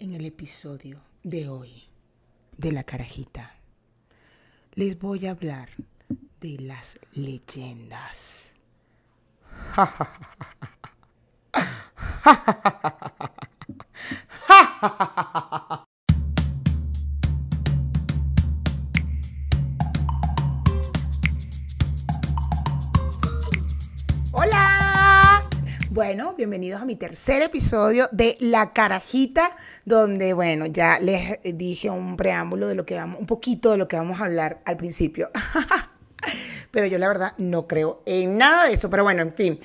En el episodio de hoy de la carajita les voy a hablar de las leyendas. Bueno, bienvenidos a mi tercer episodio de La Carajita, donde, bueno, ya les dije un preámbulo de lo que vamos, un poquito de lo que vamos a hablar al principio. pero yo la verdad no creo en nada de eso, pero bueno, en fin.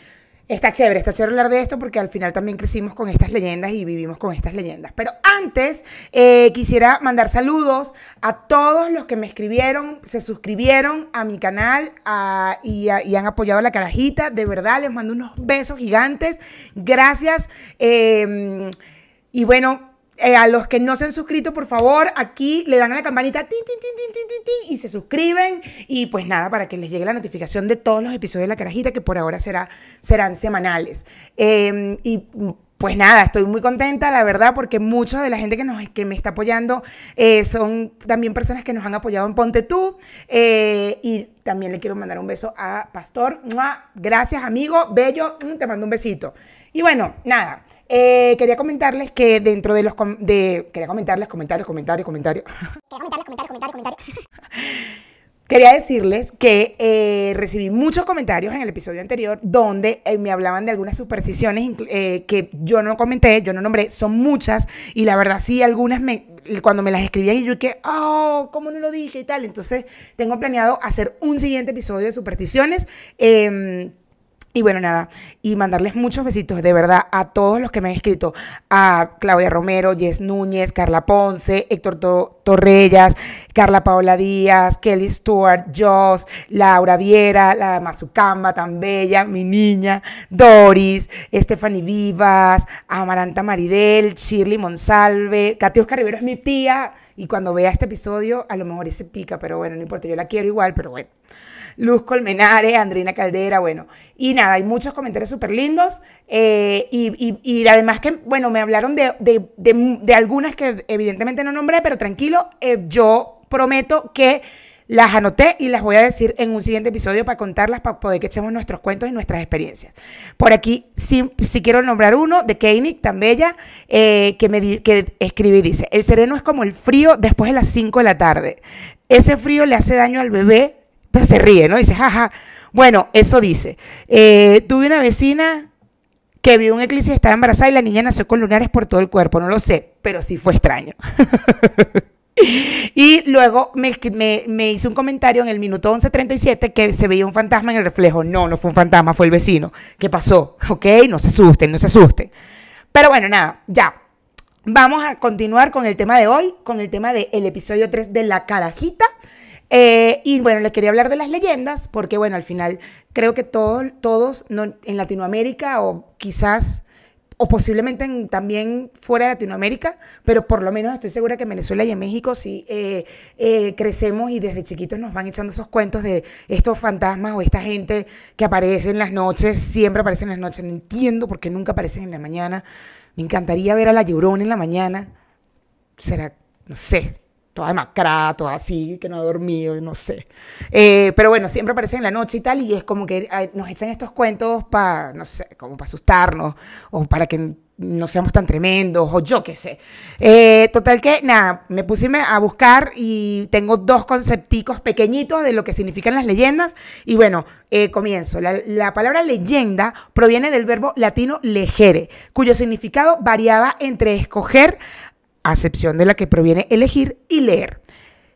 Está chévere, está chévere hablar de esto porque al final también crecimos con estas leyendas y vivimos con estas leyendas. Pero antes eh, quisiera mandar saludos a todos los que me escribieron, se suscribieron a mi canal y, han apoyado la carajita. De verdad, les mando unos besos gigantes. Gracias. Eh, y bueno, eh, a los que no se han suscrito, por favor, aquí le dan a la campanita y se suscriben. Y pues nada, para que les llegue la notificación de todos los episodios de La Carajita, que por ahora será, serán semanales. Eh, y pues nada, estoy muy contenta, la verdad, porque mucha de la gente que, nos, que me está apoyando eh, son también personas que nos han apoyado en Ponte Tú. eh, y también le quiero mandar un beso a Pastor. Gracias, amigo. Bello, mm, te mando un besito. Y bueno, nada. eh, quería comentarles que dentro de los... com- De, quería comentarles comentarios, comentarios, comentarios. Quería comentarles, comentarios, comentarios, comentarios. Quería decirles que eh, recibí muchos comentarios en el episodio anterior donde eh, me hablaban de algunas supersticiones eh, que yo no comenté, yo no nombré, son muchas y la verdad sí, algunas me, cuando me las escribían y yo que, oh, ¿cómo no lo dije y tal? Entonces tengo planeado hacer un siguiente episodio de supersticiones. Y bueno, nada, y mandarles muchos besitos de verdad a todos los que me han escrito, a Claudia Romero, Jess Núñez, Carla Ponce, Héctor To- Torrellas, Carla Paola Díaz, Kelly Stewart, Joss, Laura Viera, la Mazucamba tan bella, mi niña, Doris, Stephanie Vivas, Amaranta Maridel, Shirley Monsalve, Katy Oscar Rivero es mi tía, y cuando vea este episodio a lo mejor ese pica, pero bueno, no importa, yo la quiero igual, pero bueno. Luz Colmenares, Andrina Caldera, bueno. Y nada, hay muchos comentarios súper lindos. eh, y, además que, bueno, me hablaron de, de- de- algunas que evidentemente no nombré, pero tranquilo, eh, yo prometo que las anoté y las voy a decir en un siguiente episodio para contarlas, para poder que echemos nuestros cuentos y nuestras experiencias. Por aquí sí, sí quiero nombrar uno de Keinik, tan bella, eh, que, me que escribe y dice, el sereno es como el frío después de las 5 de la tarde. Ese frío le hace daño al bebé, pero se ríe, ¿no? Dice, jaja. Bueno, eso dice. Eh, tuve una vecina que vio un eclipse y estaba embarazada y la niña nació con lunares por todo el cuerpo. No lo sé, pero sí fue extraño. y luego me, me, me hizo un comentario en el minuto 11.37 que se veía un fantasma en el reflejo. No, no fue un fantasma, fue el vecino. ¿Qué pasó? Ok, no se asusten, no se asusten. Pero bueno, nada, ya. Vamos a continuar con el tema de hoy, con el tema del episodio 3 de La Carajita. Eh, y bueno, les quería hablar de las leyendas, porque bueno, al final creo que todos, todos en Latinoamérica o quizás, o posiblemente en- también fuera de Latinoamérica, pero por lo menos estoy segura que en Venezuela y en México sí eh, eh, crecemos y desde chiquitos nos van echando esos cuentos de estos fantasmas o esta gente que aparece en las noches, siempre aparece en las noches, no entiendo por qué nunca aparecen en la mañana. Me encantaría ver a la llorona en la mañana. Será, no sé, toda demacrada, toda así, que no ha dormido, no sé. Eh, pero bueno, siempre aparece en la noche y tal, y es como que nos echan estos cuentos para, no sé, como para asustarnos, o para que no seamos tan tremendos, o yo qué sé. Eh, total que, nada, me puse a buscar y tengo dos concepticos pequeñitos de lo que significan las leyendas, y bueno, eh, comienzo. La palabra leyenda proviene del verbo latino legere, cuyo significado variaba entre escoger, acepción de la que proviene elegir y leer.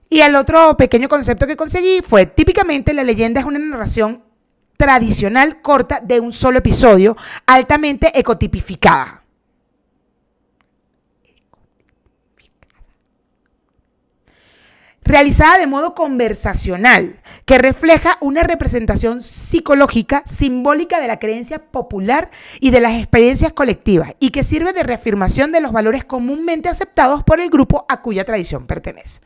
Y el otro pequeño concepto que conseguí fue, típicamente la leyenda es una narración tradicional corta de un solo episodio, altamente ecotipificada. Realizada de modo conversacional, que refleja una representación psicológica, simbólica de la creencia popular y de las experiencias colectivas, y que sirve de reafirmación de los valores comúnmente aceptados por el grupo a cuya tradición pertenece.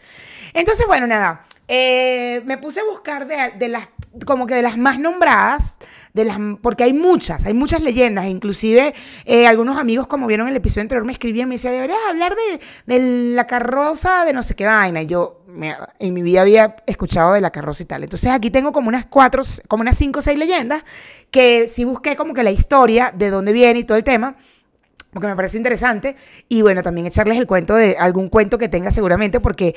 Entonces, bueno, nada, Eh, me puse a buscar de, las, como que de las más nombradas, de las, porque hay muchas, hay muchas leyendas, inclusive eh, algunos amigos, como vieron el episodio anterior, me escribían, me decían, deberías hablar de, de la carroza de no sé qué vaina, y yo me- en mi vida había escuchado de la carroza y tal, entonces aquí tengo como unas cuatro, como unas cinco o seis leyendas, que sí busqué como que la historia, de dónde viene y todo el tema, porque me parece interesante. Y bueno, también echarles el cuento de algún cuento que tenga seguramente, porque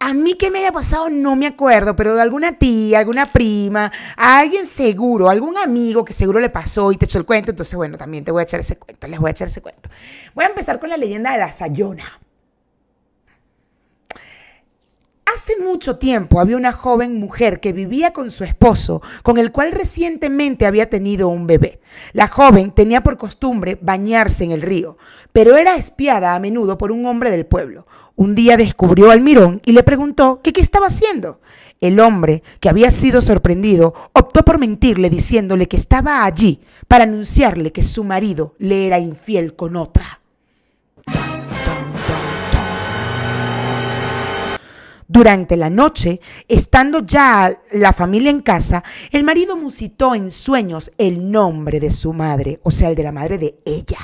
a mí que me haya pasado no me acuerdo, pero de alguna tía, alguna prima, a alguien seguro, algún amigo que seguro le pasó y te echó el cuento. Entonces, bueno, también te voy a echar ese cuento, les voy a echar ese cuento. Voy a empezar con la leyenda de la Sayona. Hace mucho tiempo había una joven mujer que vivía con su esposo, con el cual recientemente había tenido un bebé. La joven tenía por costumbre bañarse en el río, pero era espiada a menudo por un hombre del pueblo. Un día descubrió al mirón y le preguntó qué estaba haciendo. El hombre, que había sido sorprendido, optó por mentirle diciéndole que estaba allí para anunciarle que su marido le era infiel con otra. Durante la noche, estando ya la familia en casa, el marido musitó en sueños el nombre de su madre, o sea, el de la madre de ella.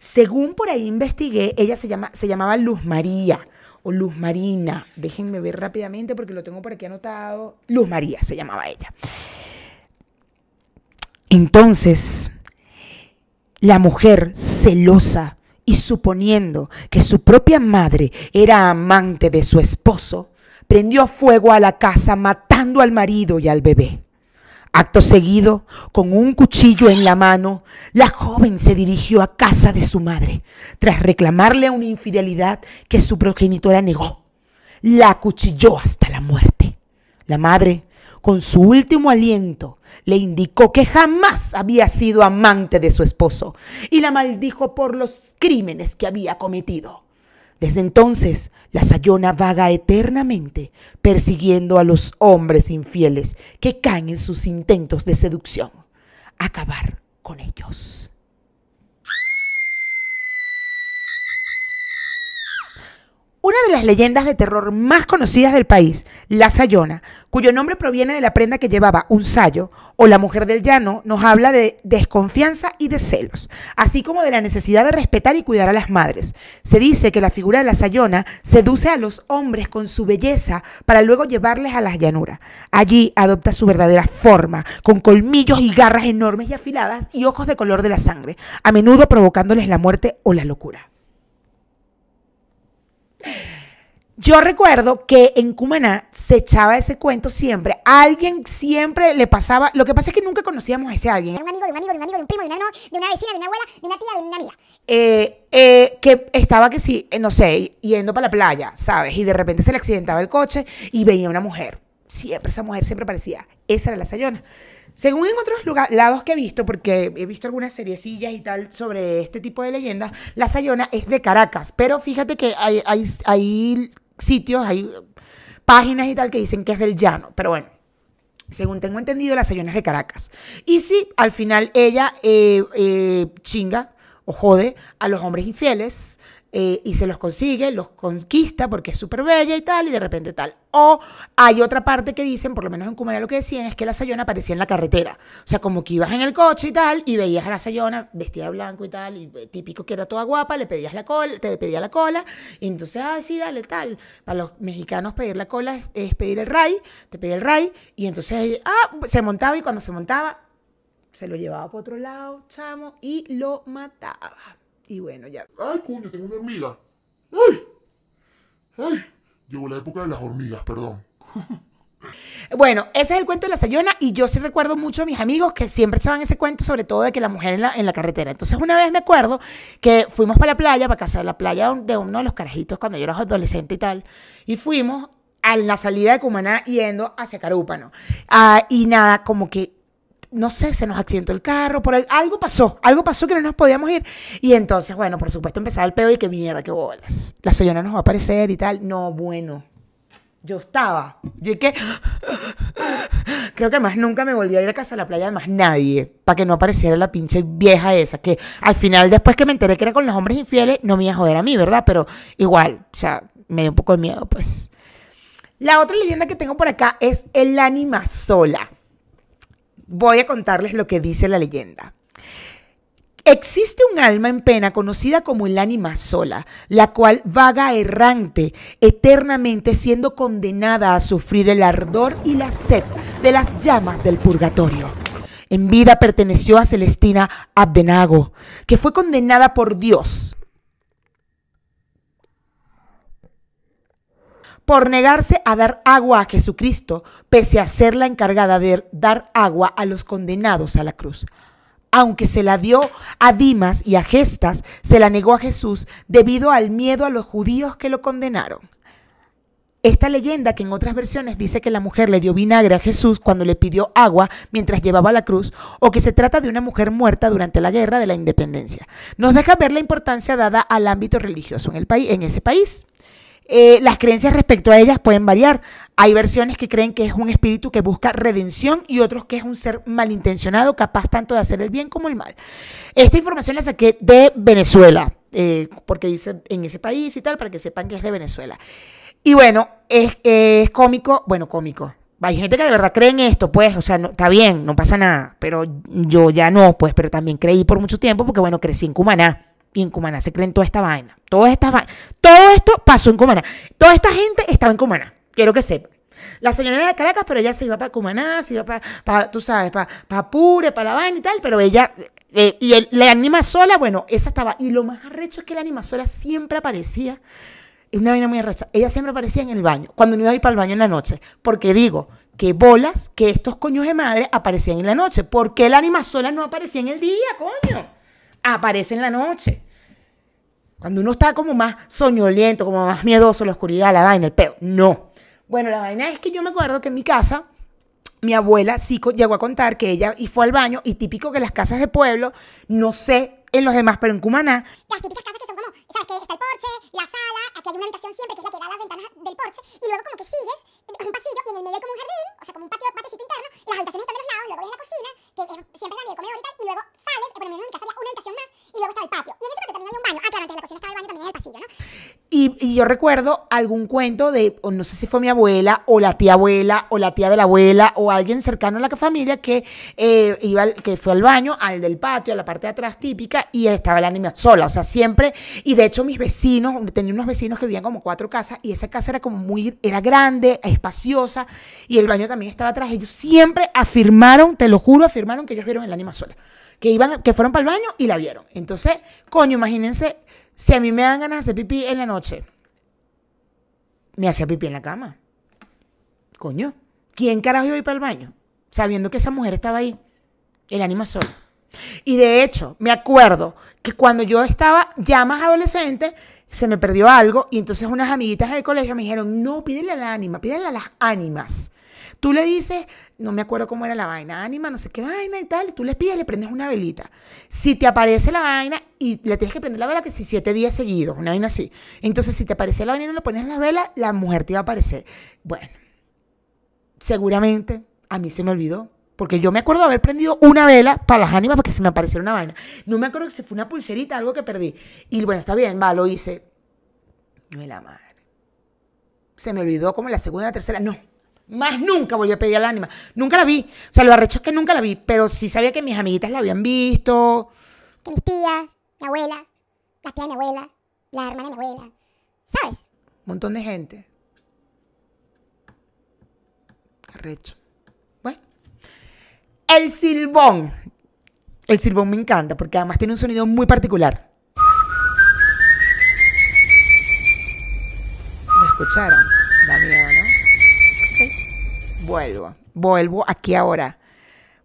Según por ahí investigué, ella se, llama, se llamaba Luz María o Luz Marina. Déjenme ver rápidamente porque lo tengo por aquí anotado. Luz María se llamaba ella. Entonces, la mujer celosa y suponiendo que su propia madre era amante de su esposo, prendió fuego a la casa matando al marido y al bebé. Acto seguido, con un cuchillo en la mano, la joven se dirigió a casa de su madre, tras reclamarle una infidelidad que su progenitora negó. La acuchilló hasta la muerte. La madre, con su último aliento, le indicó que jamás había sido amante de su esposo y la maldijo por los crímenes que había cometido. Desde entonces, la Sayona vaga eternamente persiguiendo a los hombres infieles que caen en sus intentos de seducción. Acabar con ellos. Una de las leyendas de terror más conocidas del país, la Sayona, cuyo nombre proviene de la prenda que llevaba un sayo, o la mujer del llano, nos habla de desconfianza y de celos, así como de la necesidad de respetar y cuidar a las madres. Se dice que la figura de la Sayona seduce a los hombres con su belleza para luego llevarles a las llanuras. Allí adopta su verdadera forma, con colmillos y garras enormes y afiladas y ojos de color de la sangre, a menudo provocándoles la muerte o la locura. Yo recuerdo que en Cumaná se echaba ese cuento siempre. A alguien siempre le pasaba. Lo que pasa es que nunca conocíamos a ese alguien. De un amigo, de un amigo, de un amigo, de un primo, de una, de una vecina, de una abuela, de una tía, de una amiga. eh, eh, que estaba que sí, eh, no sé, yendo para la playa, ¿sabes? Y de repente se le accidentaba el coche y veía una mujer. Siempre, esa mujer siempre parecía. Esa era la Sayona. Según en otros lados que he visto, porque he visto algunas seriecillas y tal sobre este tipo de leyendas, la Sayona es de Caracas. Pero fíjate que hay sitios, hay páginas y tal que dicen que es del llano. Pero bueno, según tengo entendido, la Sayona es de Caracas. Y sí, al final ella eh, eh, chinga o jode a los hombres infieles eh, y se los consigue, los conquista porque es súper bella y tal, y de repente tal. O hay otra parte que dicen, por lo menos en Cumaná lo que decían, es que la Sayona aparecía en la carretera. O sea, como que ibas en el coche y tal, y veías a la Sayona vestida de blanco y tal, y eh, típico que era toda guapa, le pedías la cola, te pedía la cola, y entonces, ah, dale, tal. Para los mexicanos pedir la cola es, pedir el ray, te pedía el ray, y entonces, ah, se montaba, y cuando se montaba, se lo llevaba por otro lado, chamo, y lo mataba. Y bueno, ya. Ay, coño, tengo una hormiga. Ay. Ay. Llegó la época de las hormigas, perdón. Bueno, ese es el cuento de la Sayona y yo sí recuerdo mucho a mis amigos que siempre echaban ese cuento, sobre todo de que la mujer en la, en la carretera. Entonces una vez me acuerdo que fuimos para la playa, para casa de la playa de uno de los carajitos cuando yo era adolescente y tal, y fuimos a la salida de Cumaná yendo hacia Carúpano. Ah, y nada, como que no sé, se nos accidentó el carro, por algo pasó, algo pasó que no nos podíamos ir. Y entonces, bueno, por supuesto empezaba el pedo y que mierda, qué bolas. La Sayona nos va a aparecer y tal. No, bueno. Yo estaba. Yo que. Creo que más nunca me volví a ir a casa de la playa de más nadie. Para que no apareciera la pinche vieja esa. Que al final, después que me enteré que era con los hombres infieles, no me iba a joder a mí, ¿verdad? Pero igual, o sea, me dio un poco de miedo, pues. La otra leyenda que tengo por acá es el ánima sola. Voy a contarles lo que dice la leyenda. Existe un alma en pena conocida como el ánima sola, la cual vaga errante, eternamente siendo condenada a sufrir el ardor y la sed de las llamas del purgatorio. En vida perteneció a Celestina Abdenago, que fue condenada por Dios por negarse a dar agua a Jesucristo, pese a ser la encargada de dar agua a los condenados a la cruz. Aunque se la dio a Dimas y a Gestas, se la negó a Jesús debido al miedo a los judíos que lo condenaron. Esta leyenda, que en otras versiones dice que la mujer le dio vinagre a Jesús cuando le pidió agua mientras llevaba la cruz, o que se trata de una mujer muerta durante la guerra de la independencia, nos deja ver la importancia dada al ámbito religioso en, el país, en ese país. Eh, las creencias respecto a ellas pueden variar. Hay versiones que creen que es un espíritu que busca redención y otros que es un ser malintencionado, capaz tanto de hacer el bien como el mal. Esta información la saqué de Venezuela, eh, porque dice en ese país y tal, para que sepan que es de Venezuela. Y bueno, es, es cómico, bueno, cómico. Hay gente que de verdad cree en esto, pues, o sea, no, está bien, no pasa nada, pero yo ya no, pues, pero también creí por mucho tiempo porque, bueno, crecí en Cumaná y en Cumaná se creen toda esta vaina. Toda esta. Todo esto pasó en Cumaná. Toda esta gente estaba en Cumaná. Quiero que sepan. La señora de Caracas, pero ella se iba para Cumaná, se iba para, tú sabes, para, Apure, para La Vaina y tal, pero ella, eh, y la anima sola, bueno, esa estaba. Y lo más arrecho es que la anima sola siempre aparecía, es una vaina muy arrecha, ella siempre aparecía en el baño, cuando no iba a ir para el baño en la noche, porque digo, que bolas que estos coños de madre aparecían en la noche. ¿Por qué la anima sola no aparecía en el día, coño? Aparece en la noche. Cuando uno está como más soñoliento, como más miedoso, la oscuridad, la vaina, el peo. No. Bueno, la vaina es que yo me acuerdo que en mi casa, mi abuela sí llegó a contar que ella y fue al baño, y típico que las casas de pueblo, no sé en los demás, pero en Cumaná. Las típicas casas que son como, ¿sabes? Que está el porche, la sala, aquí hay una habitación siempre que es la que da las ventanas del porche, y luego como que sigues, es un pasillo, y en el medio hay como un jardín, o sea, como un patio, patecito interno, y las habitaciones están de los lados, luego hay la cocina, que es, siempre es la comedor y tal, y luego sales, por lo menos en mi casa había una habitación más, y luego estaba el patio. Y en ese patio también había un baño. Ah, claro, antes de la cocina estaba el baño también en el pasillo, ¿no? Y, y yo recuerdo algún cuento de, o no sé si fue mi abuela, o la tía abuela, o la tía de la abuela, o alguien cercano a la familia que eh, iba, al- que fue al baño, al del patio, a la parte de atrás típica, y estaba la anima sola. O sea, siempre, y de hecho mis vecinos, tenía unos vecinos que vivían como cuatro casas, y esa casa era como muy, era grande, y el baño también estaba atrás. Ellos siempre afirmaron, te lo juro, afirmaron que ellos vieron el anima sola. Que iban, que fueron para el baño y la vieron. Entonces, coño, imagínense, si a mí me dan ganas de hacer pipí en la noche, me hacía pipí en la cama. Coño, ¿quién carajo iba a ir para el baño? Sabiendo que esa mujer estaba ahí. El ánima sola. Y de hecho, me acuerdo que cuando yo estaba ya más adolescente, se me perdió algo y entonces unas amiguitas del colegio me dijeron, no, pídele al ánima, pídele a las ánimas. Tú le dices, no me acuerdo cómo era la vaina, ánima, no sé qué vaina y tal, y tú les pides, le prendes una velita. Si te aparece la vaina y le tienes que prender la vela que si siete días seguidos, una vaina así. Entonces, si te aparece la vaina y no le pones la vela, la mujer te va a aparecer. Bueno, seguramente a mí se me olvidó. Porque yo me acuerdo de haber prendido una vela para las ánimas porque se me apareciera una vaina. No me acuerdo que se fue una pulserita, algo que perdí. Y bueno, está bien, va, lo hice. No es la madre. Se me olvidó como la segunda, la tercera. No. Más nunca volví a pedir al ánima. Nunca la vi. O sea, lo arrecho es que nunca la vi. Pero sí sabía que mis amiguitas la habían visto. Que mis tías, mi abuela, la tía de mi abuela, la hermana de mi abuela. ¿Sabes? Un montón de gente. Arrecho. El silbón. El silbón me encanta porque además tiene un sonido muy particular. ¿Lo escucharon? Da miedo, ¿no? Vuelvo. Vuelvo aquí ahora.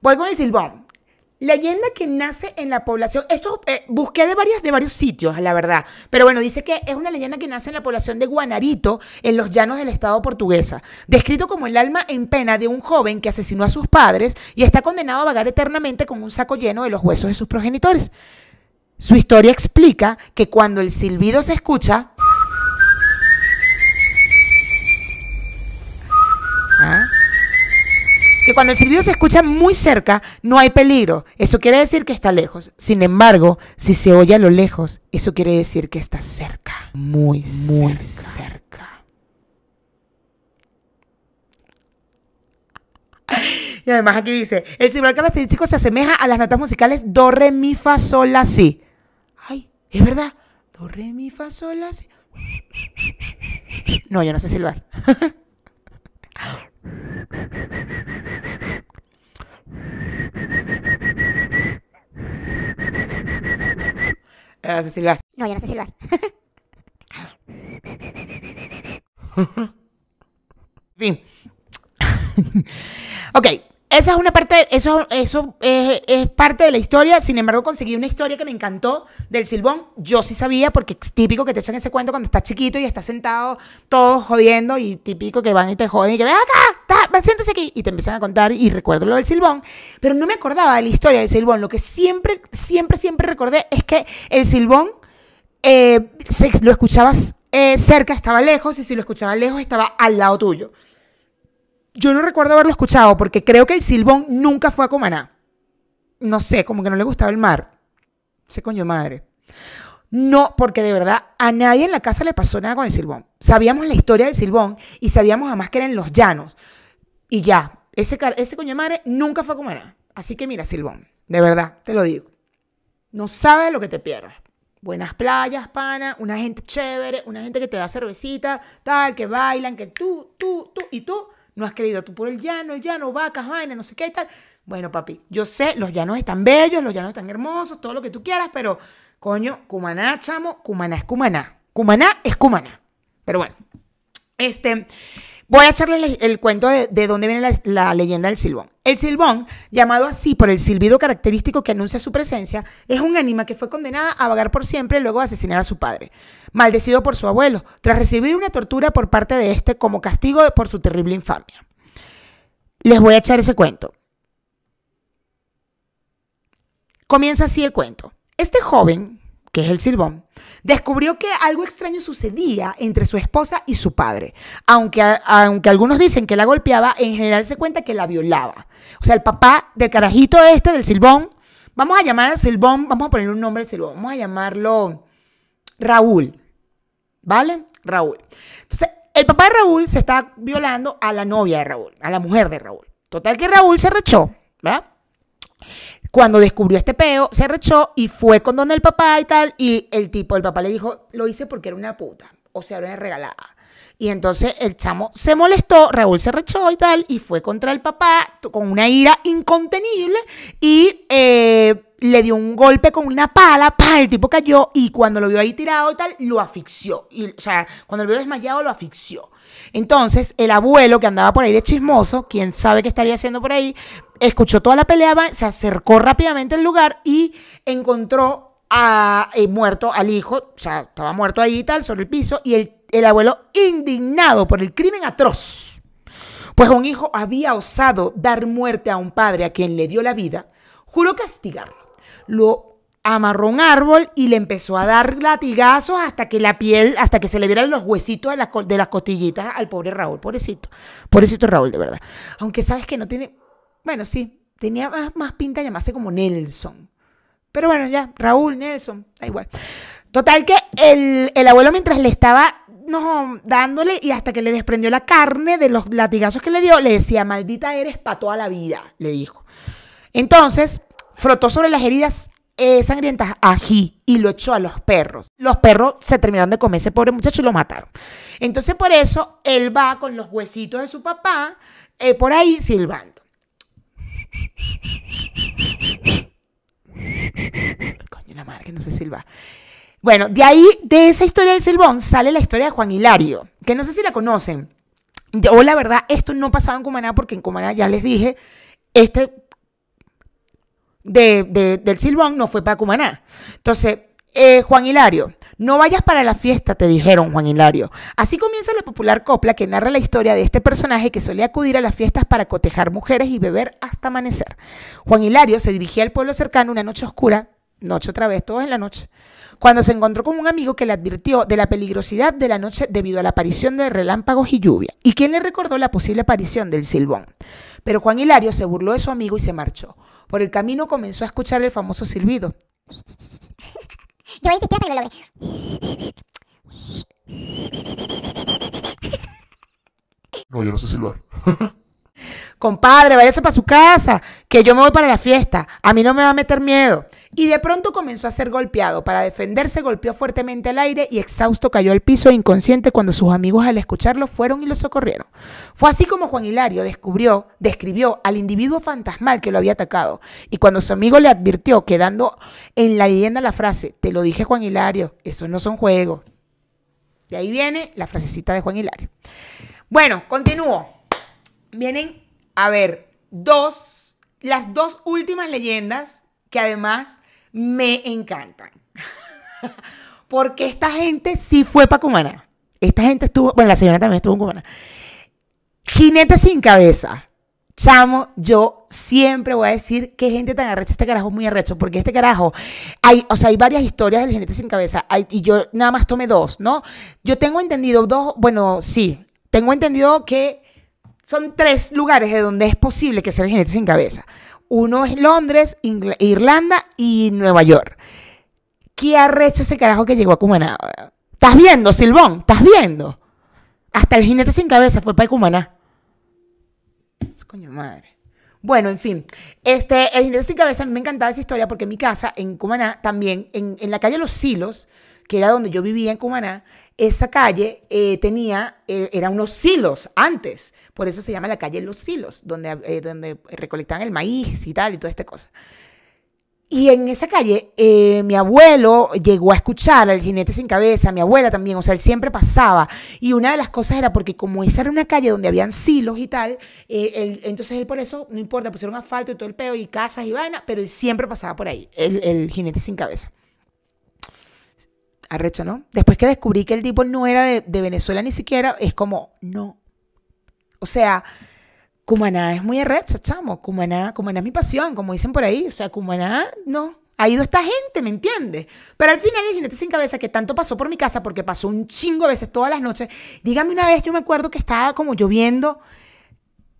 Voy con el silbón. Leyenda que nace en la población. Esto eh, busqué de, varias, de varios sitios, la verdad. Pero bueno, dice que es una leyenda que nace en la población de Guanarito, en los llanos del estado portuguesa. Descrito como el alma en pena de un joven que asesinó a sus padres y está condenado a vagar eternamente con un saco lleno de los huesos de sus progenitores. Su historia explica que cuando el silbido se escucha. ¿Ah? Que cuando el silbido se escucha muy cerca, no hay peligro. Eso quiere decir que está lejos. Sin embargo, si se oye a lo lejos, eso quiere decir que está cerca. Muy, muy cerca. Y además aquí dice, el silbar característico se asemeja a las notas musicales do, re, mi, fa, sol, la, si. Ay, es verdad. Do, re, mi, fa, sol, la, si. No, yo no sé silbar. No sé silbar. No, yo no sé silbar. Fin. ok, esa es una parte, eso, eso es, parte de la historia. Sin embargo, conseguí una historia que me encantó del silbón. Yo sí sabía, porque es típico que te echan ese cuento cuando estás chiquito y estás sentado todos jodiendo y típico que van y te joden y que ven acá, ta, siéntese aquí y te empiezan a contar y recuerdo lo del silbón. Pero no me acordaba de la historia del silbón. Lo que siempre, siempre, siempre recordé es que el silbón eh, se- lo escuchabas eh, cerca, estaba lejos, y si lo escuchabas lejos, estaba al lado tuyo. Yo no recuerdo haberlo escuchado porque creo que el silbón nunca fue a Cumaná. No sé, como que no le gustaba el mar. Ese coño madre. No, porque de verdad a nadie en la casa le pasó nada con el silbón. Sabíamos la historia del silbón y sabíamos además que era en los llanos. Y ya, ese, ese coño madre nunca fue a Cumaná. Así que mira, silbón, de verdad, te lo digo. No sabes lo que te pierdes. Buenas playas, pana, una gente chévere, una gente que te da cervecita, tal, que bailan, que tú, tú, tú, y tú no has querido, tú por el llano, el llano, vacas, vainas, no sé qué y tal. Bueno, papi, yo sé, los llanos están bellos, los llanos están hermosos, todo lo que tú quieras, pero, coño, Cumaná, chamo, Cumaná es Cumaná. Cumaná es Cumaná. Pero bueno, este, voy a echarle el, cuento de, de dónde viene la, la leyenda del silbón. El silbón, llamado así por el silbido característico que anuncia su presencia, es un ánima que fue condenada a vagar por siempre luego de asesinar a su padre, maldecido por su abuelo, tras recibir una tortura por parte de este como castigo por su terrible infamia. Les voy a echar ese cuento. Comienza así el cuento. Este joven, que es el Silbón, descubrió que algo extraño sucedía entre su esposa y su padre. Aunque, aunque algunos dicen que la golpeaba, en general se cuenta que la violaba. O sea, el papá del carajito este, del Silbón, vamos a llamar al Silbón, vamos a ponerle un nombre al Silbón, vamos a llamarlo Raúl. ¿Vale? Raúl. Entonces, el papá de Raúl se está violando a la novia de Raúl, a la mujer de Raúl. Total que Raúl se rechó, ¿verdad? Cuando descubrió este peo, se rechó y fue con donde el papá y tal. Y el tipo, el papá le dijo, lo hice porque era una puta. O sea, era una regalada. Y entonces el chamo se molestó, Raúl se rechó y tal, y fue contra el papá con una ira incontenible y eh, le dio un golpe con una pala, pa, el tipo cayó y cuando lo vio ahí tirado y tal, lo asfixió. Y, o sea, cuando lo vio desmayado, lo asfixió. Entonces, el abuelo que andaba por ahí de chismoso, quién sabe qué estaría haciendo por ahí, escuchó toda la pelea, se acercó rápidamente al lugar y encontró a, eh, muerto al hijo, o sea, estaba muerto ahí y tal, sobre el piso, y el, el abuelo indignado por el crimen atroz. Pues un hijo había osado dar muerte a un padre a quien le dio la vida, juró castigarlo. Lo amarró un árbol y le empezó a dar latigazos hasta que la piel, hasta que se le vieran los huesitos de las, de las costillitas al pobre Raúl, pobrecito. Pobrecito Raúl, de verdad. Aunque sabes que no tiene, bueno, sí, tenía más, más pinta de llamarse como Nelson. Pero bueno, ya, Raúl, Nelson, da igual. Total que el, el abuelo mientras le estaba no, dándole y hasta que le desprendió la carne de los latigazos que le dio, le decía, maldita eres para toda la vida, le dijo. Entonces, frotó sobre las heridas eh, sangrientas ají y lo echó a los perros. Los perros se terminaron de comer ese pobre muchacho y lo mataron. Entonces, por eso, él va con los huesitos de su papá eh, por ahí silbando. Coño, la madre que no sé silbar. Bueno, de ahí, de esa historia del silbón, sale la historia de Juan Hilario, que no sé si la conocen. Yo, la verdad, esto no pasaba en Cumaná, porque en Cumaná, ya les dije, este de, de- del silbón no fue para Cumaná. Entonces, eh, Juan Hilario, no vayas para la fiesta, te dijeron Juan Hilario. Así comienza la popular copla que narra la historia de este personaje que solía acudir a las fiestas para cotejar mujeres y beber hasta amanecer. Juan Hilario se dirigía al pueblo cercano una noche oscura, noche otra vez, todos en la noche, cuando se encontró con un amigo que le advirtió de la peligrosidad de la noche debido a la aparición de relámpagos y lluvia, y quien le recordó la posible aparición del silbón. Pero Juan Hilario se burló de su amigo y se marchó. Por el camino comenzó a escuchar el famoso silbido. Yo insistí hasta que lo logré. No, yo no sé silbar. compadre, váyase para su casa, que yo me voy para la fiesta, a mí no me va a meter miedo. Y de pronto comenzó a ser golpeado. Para defenderse golpeó fuertemente al aire y exhausto cayó al piso inconsciente cuando sus amigos al escucharlo fueron y lo socorrieron. Fue así como Juan Hilario descubrió, describió al individuo fantasmal que lo había atacado. Y cuando su amigo le advirtió, quedando en la leyenda la frase, te lo dije Juan Hilario, esos no son juegos. De ahí viene la frasecita de Juan Hilario. Bueno, continúo. Vienen, a ver, dos, las dos últimas leyendas que además me encantan. Porque esta gente sí fue para Cumaná. Esta gente estuvo, bueno, la señora también estuvo en Cumaná. Jinete sin cabeza. Chamo, yo siempre voy a decir que gente tan arrecha, este carajo es muy arrecho, porque este carajo, hay, o sea, hay varias historias del jinete sin cabeza, hay- y yo nada más tomé dos, ¿no? Yo tengo entendido dos, bueno, sí, tengo entendido que son tres lugares de donde es posible que sea el jinete sin cabeza. Uno es Londres, Irlanda y Nueva York. ¿Qué arrecho ese carajo que llegó a Cumaná? ¿Estás viendo, Silbón? ¿Estás viendo? Hasta el jinete sin cabeza fue para Cumaná. Coño madre. Bueno, en fin, este, el jinete sin cabeza, me encantaba esa historia porque en mi casa, en Cumaná, también, en, en la calle Los Silos, que era donde yo vivía en Cumaná, esa calle eh, tenía, eh, eran unos silos antes, por eso se llama la calle Los Silos, donde, eh, donde recolectaban el maíz y tal y toda esta cosa. Y en esa calle, eh, mi abuelo llegó a escuchar al jinete sin cabeza, mi abuela también, o sea, él siempre pasaba. Y una de las cosas era porque como esa era una calle donde habían silos y tal, eh, entonces él por eso, no importa, pusieron asfalto y todo el peo y casas y vaina, pero él siempre pasaba por ahí, el, el jinete sin cabeza. Arrecho, ¿no? Después que descubrí que el tipo no era de, de Venezuela ni siquiera, es como, no. O sea, Cumaná es muy arrecha, chamo. Cumaná, Cumaná es mi pasión, como dicen por ahí. O sea, Cumaná, no. Ha ido esta gente, ¿me entiendes? Pero al final el jinete sin cabeza que tanto pasó por mi casa, porque pasó un chingo de veces todas las noches. Dígame una vez, yo me acuerdo que estaba como lloviendo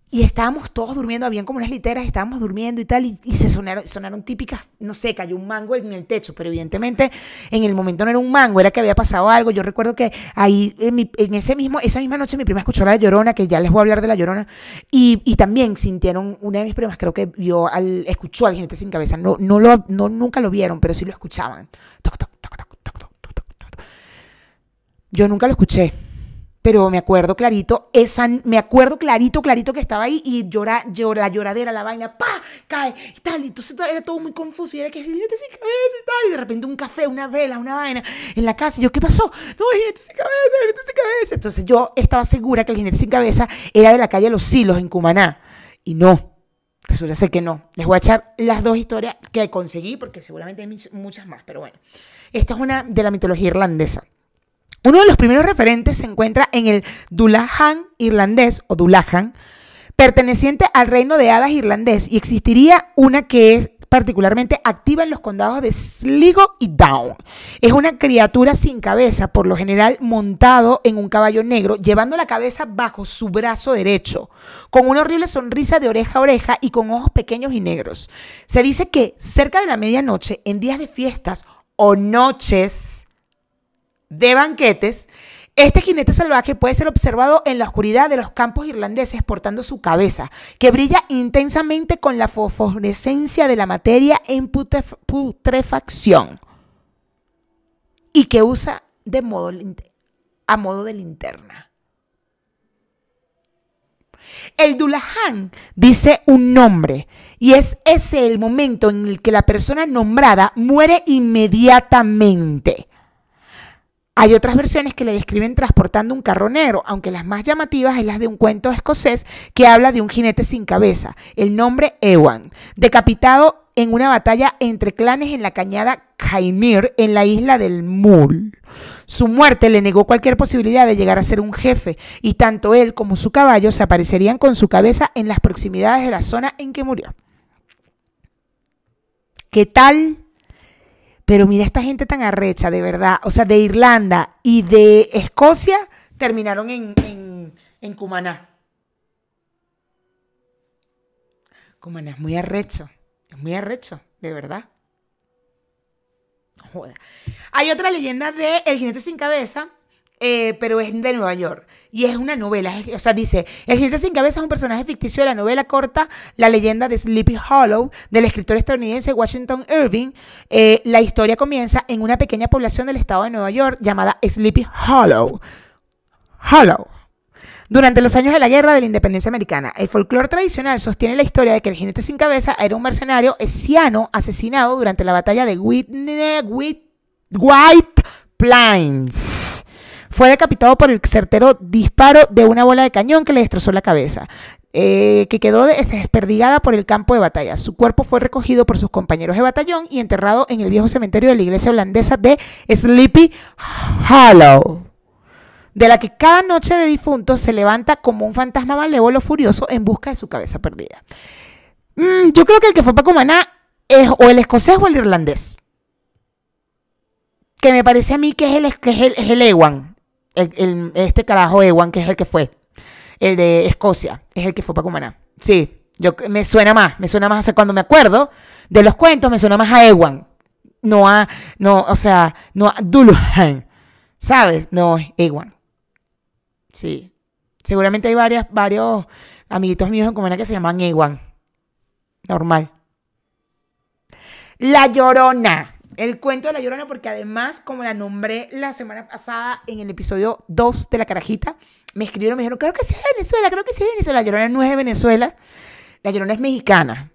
y estábamos todos durmiendo, habían como unas literas, estábamos durmiendo y tal, y, y, se sonaron, sonaron típicas, no sé, cayó un mango en el techo, pero evidentemente en el momento no era un mango, era que había pasado algo. Yo recuerdo que ahí, en, mi, en ese mismo, esa misma noche mi prima escuchó la llorona, que ya les voy a hablar de la llorona, y, y también sintieron, una de mis primas creo que vio al, escuchó al gente sin cabeza, no, no lo, no, nunca lo vieron, pero sí lo escuchaban. Yo nunca lo escuché pero me acuerdo clarito, esa, me acuerdo clarito, clarito que estaba ahí y llora, llora, la lloradera, la vaina, pa, cae y tal, y entonces era todo muy confuso y era que jinete sin cabeza y tal, y de repente un café, una vela, una vaina en la casa, y yo, ¿qué pasó? No, jinete sin cabeza, jinete sin cabeza. Entonces yo estaba segura que el jinete sin cabeza era de la calle Los Silos en Cumaná, y no. Resulta ser que no. Les voy a echar las dos historias que conseguí, porque seguramente hay muchas más, pero bueno. Esta es una de la mitología irlandesa. Uno de los primeros referentes se encuentra en el Dullahan irlandés o Dullahan, perteneciente al reino de hadas irlandés, y existiría una que es particularmente activa en los condados de Sligo y Down. Es una criatura sin cabeza, por lo general montado en un caballo negro, llevando la cabeza bajo su brazo derecho, con una horrible sonrisa de oreja a oreja y con ojos pequeños y negros. Se dice que cerca de la medianoche, en días de fiestas o noches de banquetes, este jinete salvaje puede ser observado en la oscuridad de los campos irlandeses portando su cabeza, que brilla intensamente con la fosforescencia de la materia en putref- putrefacción y que usa de modo, a modo de linterna. El Dullahan dice un nombre y es ese el momento en el que la persona nombrada muere inmediatamente. Hay otras versiones que le describen transportando un carro negro, aunque las más llamativas es las de un cuento escocés que habla de un jinete sin cabeza, el nombre Ewan, decapitado en una batalla entre clanes en la cañada Caimir en la isla del Mul. Su muerte le negó cualquier posibilidad de llegar a ser un jefe, y tanto él como su caballo se aparecerían con su cabeza en las proximidades de la zona en que murió. ¿Qué tal? Pero mira esta gente tan arrecha, de verdad. O sea, de Irlanda y de Escocia terminaron en, en, Cumaná. Cumaná es muy arrecho. Es muy arrecho, de verdad. Joda. Hay otra leyenda de El jinete sin cabeza eh, pero es de Nueva York. Y es una novela, o sea, dice, El jinete sin cabeza es un personaje ficticio de la novela corta La leyenda de Sleepy Hollow, del escritor estadounidense Washington Irving. Eh, la historia comienza en una pequeña población del estado de Nueva York llamada Sleepy Hollow. Hollow. Durante los años de la Guerra de la Independencia Americana, el folclore tradicional sostiene la historia de que el jinete sin cabeza era un mercenario esiano asesinado durante la batalla de Whitney- Whit- White Plains. Fue decapitado por el certero disparo de una bola de cañón que le destrozó la cabeza, eh, que quedó de- desperdigada por el campo de batalla. Su cuerpo fue recogido por sus compañeros de batallón y enterrado en el viejo cementerio de la iglesia holandesa de Sleepy Hollow de la que cada noche de difunto se levanta como un fantasma malévolo furioso en busca de su cabeza perdida. Mm, yo creo que el que fue para Cumaná es o el escocés o el irlandés. Que me parece a mí que es el, que es el, es el Ewan. El- este carajo Ewan, que es el que fue. El de Escocia, es el que fue para Cumaná. Sí, yo, me suena más, me suena más, o sea, cuando me acuerdo de los cuentos, me suena más a Ewan. No a, no, o sea, no a Duluhan. ¿Sabes? No, Ewan. Sí. Seguramente hay varias, varios amiguitos míos en Comena que se llaman Ewan. Normal. La Llorona. El cuento de La Llorona, porque además, como la nombré la semana pasada en el episodio 2 de La Carajita, me escribieron, me dijeron, creo que sí es de Venezuela, creo que sí es de Venezuela. La Llorona no es de Venezuela. La Llorona es mexicana.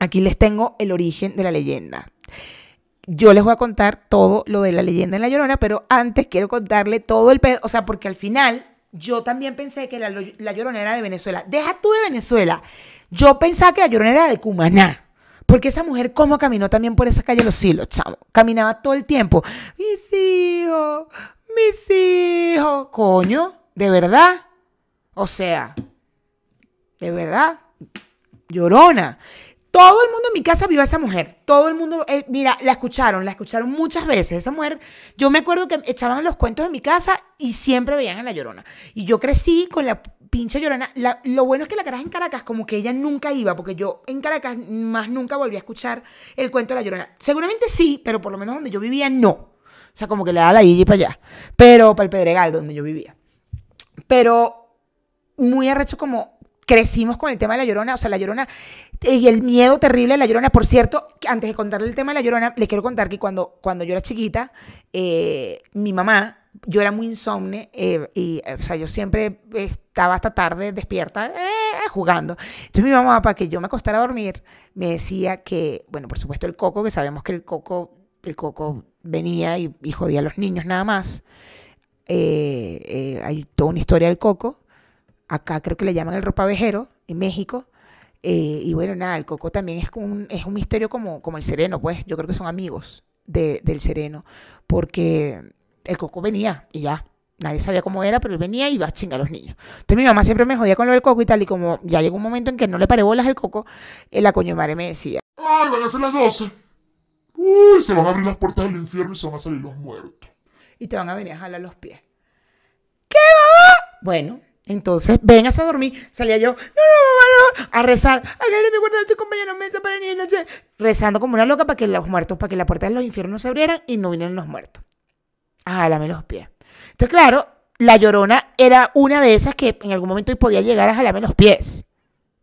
Aquí les tengo el origen de la leyenda. Yo les voy a contar todo lo de la leyenda en La Llorona, pero antes quiero contarle todo el pedo, o sea, porque al final yo también pensé que la, la Llorona era de Venezuela. Deja tú de Venezuela. Yo pensaba que la Llorona era de Cumaná. Porque esa mujer, ¿cómo caminó también por esa calle Los Silos, chamo? Caminaba todo el tiempo. Mis hijos, mis hijos. Coño, ¿de verdad? O sea, ¿de verdad? Llorona. Todo el mundo en mi casa vio a esa mujer. Todo el mundo, eh, mira, la escucharon, la escucharon muchas veces. Esa mujer, yo me acuerdo que echaban los cuentos en mi casa y siempre veían a la llorona. Y yo crecí con la pinche llorona. Lo bueno es que la caraja en Caracas, como que ella nunca iba, porque yo en Caracas más nunca volví a escuchar el cuento de la llorona. Seguramente sí, pero por lo menos donde yo vivía no. O sea, como que le daba la y para allá. Pero para el Pedregal, donde yo vivía. Pero muy arrecho como crecimos con el tema de la llorona, o sea, la llorona y el miedo terrible de la llorona. Por cierto, antes de contarle el tema de la llorona, le quiero contar que cuando, cuando yo era chiquita, eh, mi mamá, yo era muy insomne eh, y, eh, o sea, yo siempre estaba hasta tarde despierta eh, jugando. Entonces mi mamá, para que yo me acostara a dormir, me decía que, bueno, por supuesto el coco, que sabemos que el coco, el coco venía y, y jodía a los niños nada más. Hay toda una historia del coco. Acá creo que le llaman el ropavejero en México. Y bueno, nada, el coco también es un, es un misterio como, como el sereno, pues. Yo creo que son amigos de- del sereno. Porque el coco venía y ya. Nadie sabía cómo era, pero él venía y iba a chingar a los niños. Entonces mi mamá siempre me jodía con lo del coco y tal. Y como ya llegó un momento en que no le paré bolas al coco, eh, la coño madre me decía, Ay, van a ser las 12. Uy, se van a abrir las puertas del infierno y se van a salir los muertos. y te van a venir a jalar los pies. ¿Qué mamá? Bueno, entonces véngase a dormir. Salía yo, no, no, mamá, no, a rezar. Agarré mi cuarto de compañeros mesa para ni de noche. Rezando como una loca para que los muertos, para que la puerta de los infiernos se abrieran y no vinieran los muertos. A jalarme los pies. Entonces, claro, la llorona era una de esas que en algún momento podía llegar a jalarme los pies.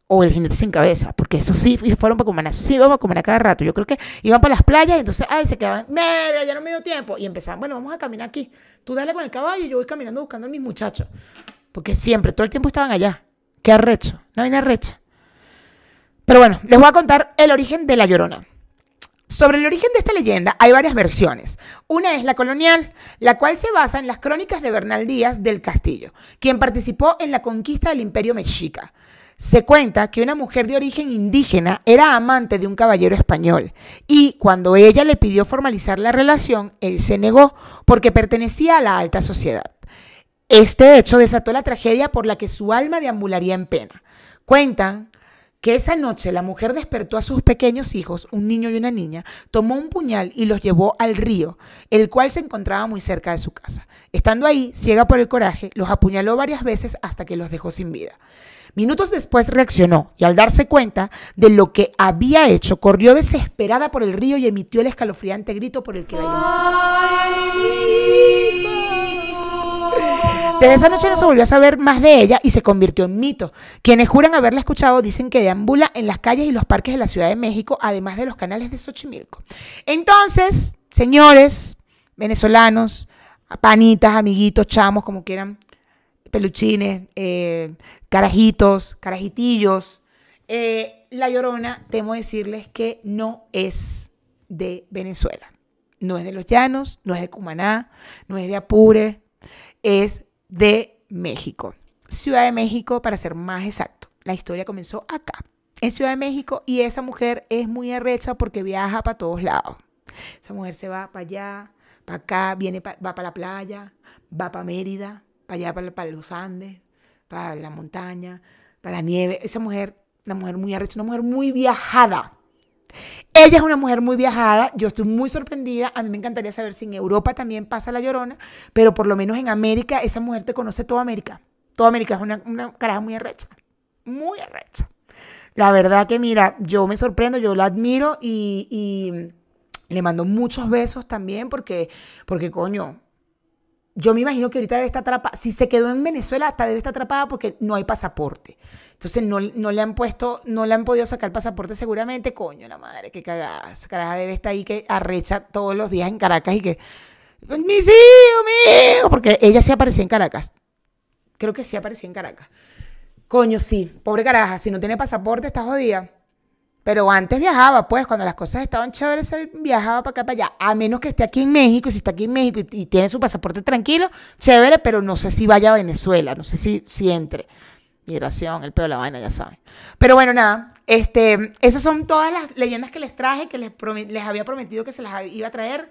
O el jinete sin cabeza, porque eso sí fueron para Cumaná, eso sí iban para Cumaná cada rato. Yo creo que iban para las playas y entonces, ay, se quedaban, mira, ya no me dio tiempo. Y empezaban, bueno, vamos a caminar aquí. Tú dale con el caballo y yo voy caminando buscando a mis muchachos. Porque siempre, todo el tiempo estaban allá. Qué arrecho, una vaina arrecha. Pero bueno, les voy a contar el origen de la llorona. Sobre el origen de esta leyenda hay varias versiones. Una es la colonial, la cual se basa en las crónicas de Bernal Díaz del Castillo, quien participó en la conquista del imperio mexica. Se cuenta que una mujer de origen indígena era amante de un caballero español y cuando ella le pidió formalizar la relación, él se negó porque pertenecía a la alta sociedad. Este hecho desató la tragedia por la que su alma deambularía en pena. Cuentan que esa noche la mujer despertó a sus pequeños hijos, un niño y una niña, tomó un puñal y los llevó al río, el cual se encontraba muy cerca de su casa. Estando ahí, ciega por el coraje, los apuñaló varias veces hasta que los dejó sin vida. Minutos después reaccionó y al darse cuenta de lo que había hecho, corrió desesperada por el río y emitió el escalofriante grito por el que la identificó. Desde esa noche no se volvió a saber más de ella y se convirtió en mito. Quienes juran haberla escuchado dicen que deambula en las calles y los parques de la Ciudad de México, además de los canales de Xochimilco. Entonces, señores venezolanos, panitas, amiguitos, chamos, como quieran, peluchines, eh, carajitos, carajitillos, eh, La Llorona, temo decirles que no es de Venezuela. No es de los llanos, no es de Cumaná, no es de Apure, es de México. Ciudad de México, para ser más exacto. La historia comenzó acá, en Ciudad de México, y esa mujer es muy arrecha porque viaja para todos lados. Esa mujer se va para allá, para acá, viene va para la playa, va para Mérida, para allá, para los Andes, para la montaña, para la nieve. Esa mujer, una mujer muy arrecha, una mujer muy viajada. Ella es una mujer muy viajada, yo estoy muy sorprendida, a mí me encantaría saber si en Europa también pasa la llorona, pero por lo menos en América esa mujer te conoce toda América. Toda América es una, una caraja muy arrecha, muy arrecha. La verdad que mira, yo me sorprendo, yo la admiro y, y le mando muchos besos también porque, porque coño, yo me imagino que ahorita debe estar atrapada. Si se quedó en Venezuela, hasta debe estar atrapada porque no hay pasaporte. Entonces no, no le han puesto, no le han podido sacar pasaporte seguramente. Coño, la madre, qué cagada. Esa caraja debe estar ahí que arrecha todos los días en Caracas y que. Mis hijos, mi hijo. Porque ella sí aparecía en Caracas. Creo que sí aparecía en Caracas. Coño, sí. Pobre caraja. Si no tiene pasaporte, está jodida. Pero antes viajaba, pues, cuando las cosas estaban chéveres, viajaba para acá, para allá. A menos que esté aquí en México, y si está aquí en México y, y, tiene su pasaporte tranquilo, chévere, pero no sé si vaya a Venezuela, no sé si, si entre. Migración, el pedo la vaina, ya saben. Pero bueno, nada, este, esas son todas las leyendas que les traje, que les, les había prometido que se las iba a traer.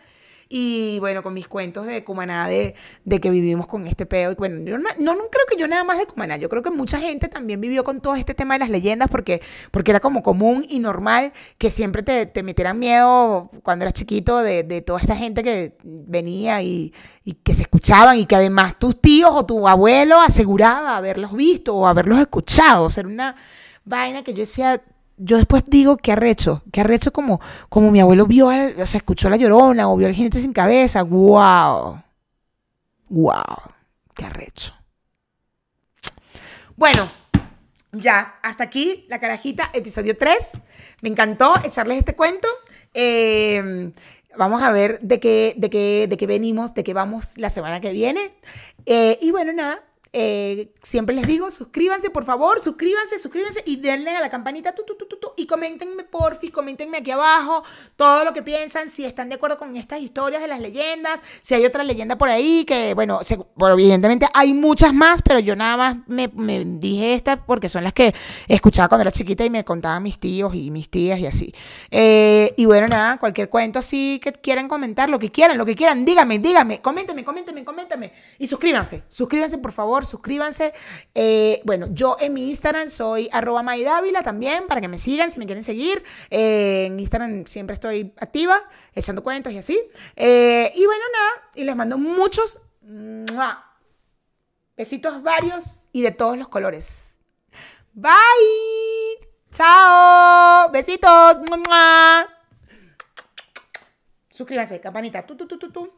Y bueno, con mis cuentos de Cumaná, de, de que vivimos con este peo. Y bueno, yo no, no, no, creo que yo nada más de Cumaná. Yo creo que mucha gente también vivió con todo este tema de las leyendas porque, porque era como común y normal que siempre te, te metieran miedo cuando eras chiquito de, de toda esta gente que venía y, y, que se escuchaban y que además tus tíos o tu abuelo aseguraba haberlos visto o haberlos escuchado. O sea, era una vaina que yo decía, yo después digo que arrecho, que arrecho como, como mi abuelo vio, o sea, escuchó la llorona o vio al jinete sin cabeza. ¡Wow! ¡Wow! ¡Qué arrecho! Bueno, ya, hasta aquí la carajita, episodio 3. Me encantó echarles este cuento. Eh, vamos a ver de qué, de, qué, de qué venimos, de qué vamos la semana que viene. Eh, y bueno, nada, eh, siempre les digo, suscríbanse, por favor, suscríbanse, suscríbanse y denle a la campanita tu, tu, tu, tu, y coméntenme, porfi, coméntenme aquí abajo todo lo que piensan, si están de acuerdo con estas historias de las leyendas, si hay otra leyenda por ahí, que bueno, bueno evidentemente hay muchas más, pero yo nada más me, dije esta porque son las que escuchaba cuando era chiquita y me contaban mis tíos y mis tías y así. Eh, y bueno, nada, cualquier cuento así que quieran comentar, lo que quieran, lo que quieran, díganme, díganme, coméntenme, coméntenme, coméntenme y suscríbanse, suscríbanse por suscríbanse. Eh, bueno, yo en mi Instagram soy arroba maidávila también, para que me sigan si me quieren seguir. Eh, en Instagram siempre estoy activa, echando cuentos y así. Eh, y bueno, nada, y les mando muchos besitos varios y de todos los colores. Bye. Chao. Besitos. Suscríbanse, campanita. Tu, tu, tu, tu, tu.